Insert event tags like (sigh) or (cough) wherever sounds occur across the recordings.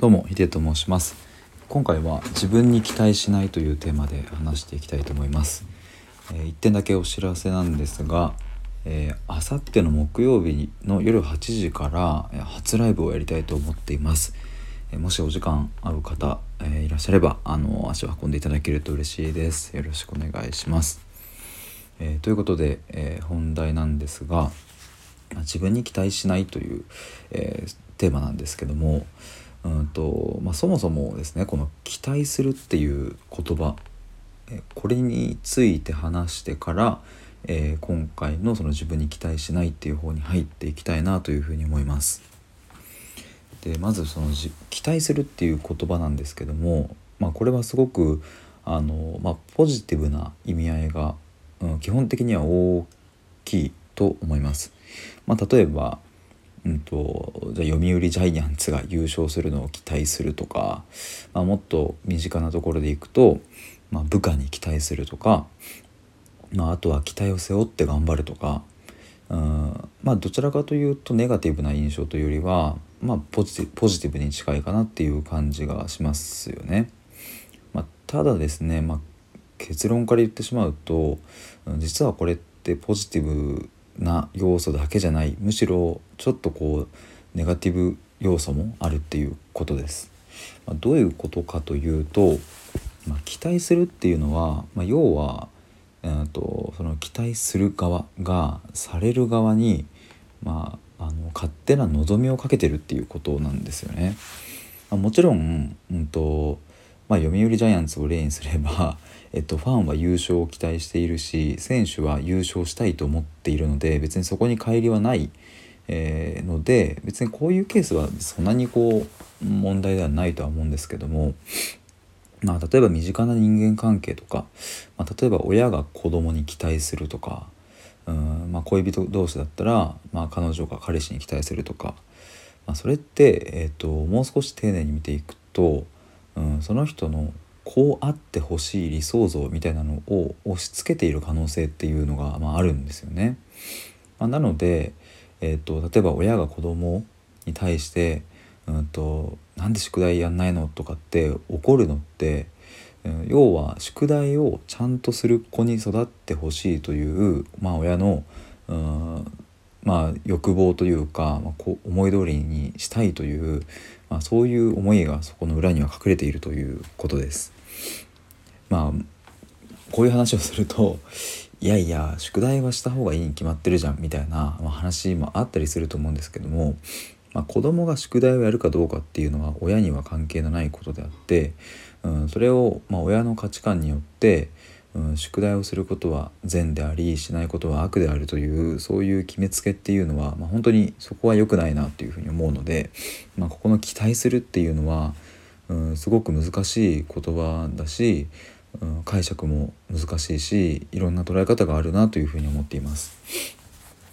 どうもヒデと申します。今回は自分に期待しないというテーマで話していきたいと思います、えー、1点だけお知らせなんですがあさっての木曜日の夜8時から初ライブをやりたいと思っています、えー、もしお時間合う方、えー、いらっしゃればあの足を運んでいただけると嬉しいです。よろしくお願いします、えということで、え本題なんですが自分に期待しないという、えテーマなんですけどもうんとまあ、そもそもですねこの「期待する」っていう言葉これについて話してから、えー、今回のその自分に期待しないっていう方に入っていきたいなというふうに思います。でまずその期待するっていう言葉なんですけども、まあ、これはすごくあの、まあ、ポジティブな意味合いが、うん、基本的には大きいと思います。まあ、例えばうんと、じゃ読売ジャイアンツが優勝するのを期待するとか、まあ、もっと身近なところでいくと、まあ、部下に期待するとか、まあ、あとは期待を背負って頑張るとかうんまあどちらかというとネガティブな印象というよりは、まあ、ポジティポジティブに近いかなっていう感じがしますよね。まあ、ただですね、まあ、結論から言ってしまうと実はこれってポジティブな要素だけじゃないむしろちょっとこうネガティブ要素もあるっていうことです。まあ、どういうことかというと、まあ、期待するっていうのは、まあ、要は、えーと、その期待する側がされる側に、まあ、あの勝手な望みをかけてるっていうことなんですよね。まあ、もちろん、うんとまあ、読売ジャイアンツを例にすれば (laughs) えっと、ファンは優勝を期待しているし選手は優勝したいと思っているので別にそこに乖離はない、えー、ので別にこういうケースはそんなにこう問題ではないとは思うんですけども、まあ、例えば身近な人間関係とか、まあ、例えば親が子供に期待するとかうん、まあ、恋人同士だったら、まあ、彼女が彼氏に期待するとか、まあ、それって、えーともう少し丁寧に見ていくと、うん、その人のこうあってほしい理想像みたいなのを押し付けている可能性っていうのが、まあ、あるんですよね。まあ、なので、えーと、例えば親が子供に対して「うんと、なんで宿題やんないの?」とかって怒るのって、うん、要は宿題をちゃんとする子に育ってほしいという、まあ、親の、うんまあ、欲望というか、まあ、こ思い通りにしたいという、まあ、そういう思いがそこの裏には隠れているということです。まあこういう話をするといやいや宿題はした方がいいに決まってるじゃんみたいな、ま、話もあったりすると思うんですけども、まあ、子供が宿題をやるかどうかっていうのは親には関係のないことであって、うん、それを、ま、親の価値観によって、うん、宿題をすることは善でありしないことは悪であるというそういう決めつけっていうのは、まあ、本当にそこは良くないなっていうふうに思うので、まあ、ここの期待するっていうのは、うん、すごく難しい言葉だしうん、解釈も難しいしいろんな捉え方があるなというふうに思っています。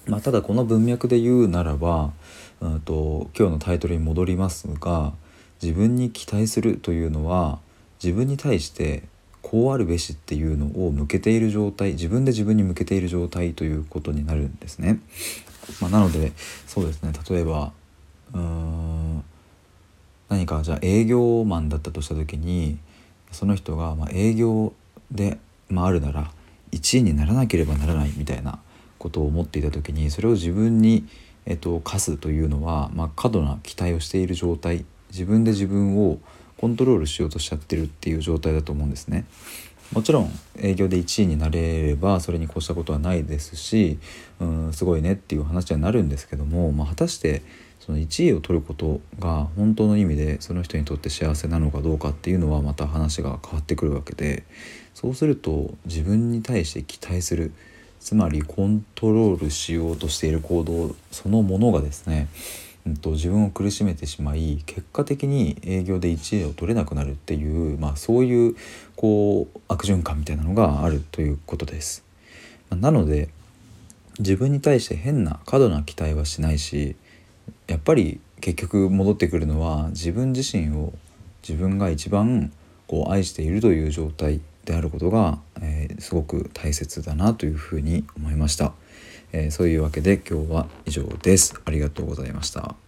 まあ、ただこの文脈で言うならば、うんと、今日のタイトルに戻りますが自分に期待するというのは自分に対してこうあるべしっていうのを向けている状態自分で自分に向けている状態ということになるんですね。まあ、なのでそうですね例えばうーん何かじゃあ営業マンだったとした時にその人がま営業で、まあ、るなら1位にならなければならないみたいなことを思っていた時にそれを自分に、えっと、課すというのは、まあ、過度な期待をしている状態自分で自分をコントロールしようとしちゃってるっていう状態だと思うんですね。もちろん営業で1位になれればそれに越したことはないですしうんすごいねっていう話にはなるんですけども、まあ、果たしてその1位を取ることが本当の意味でその人にとって幸せなのかどうかっていうのはまた話が変わってくるわけでそうすると自分に対して期待するつまりコントロールしようとしている行動そのものがですね、うんと、自分を苦しめてしまい結果的に営業で1位を取れなくなるっていう、まあ、そういうこう悪循環みたいなのがあるということです。なので自分に対して変な過度な期待はしないしやっぱり結局戻ってくるのは自分自身を自分が一番こう愛しているという状態であることが、えー、すごく大切だなというふうに思いました、えー、そういうわけで今日は以上です。ありがとうございました。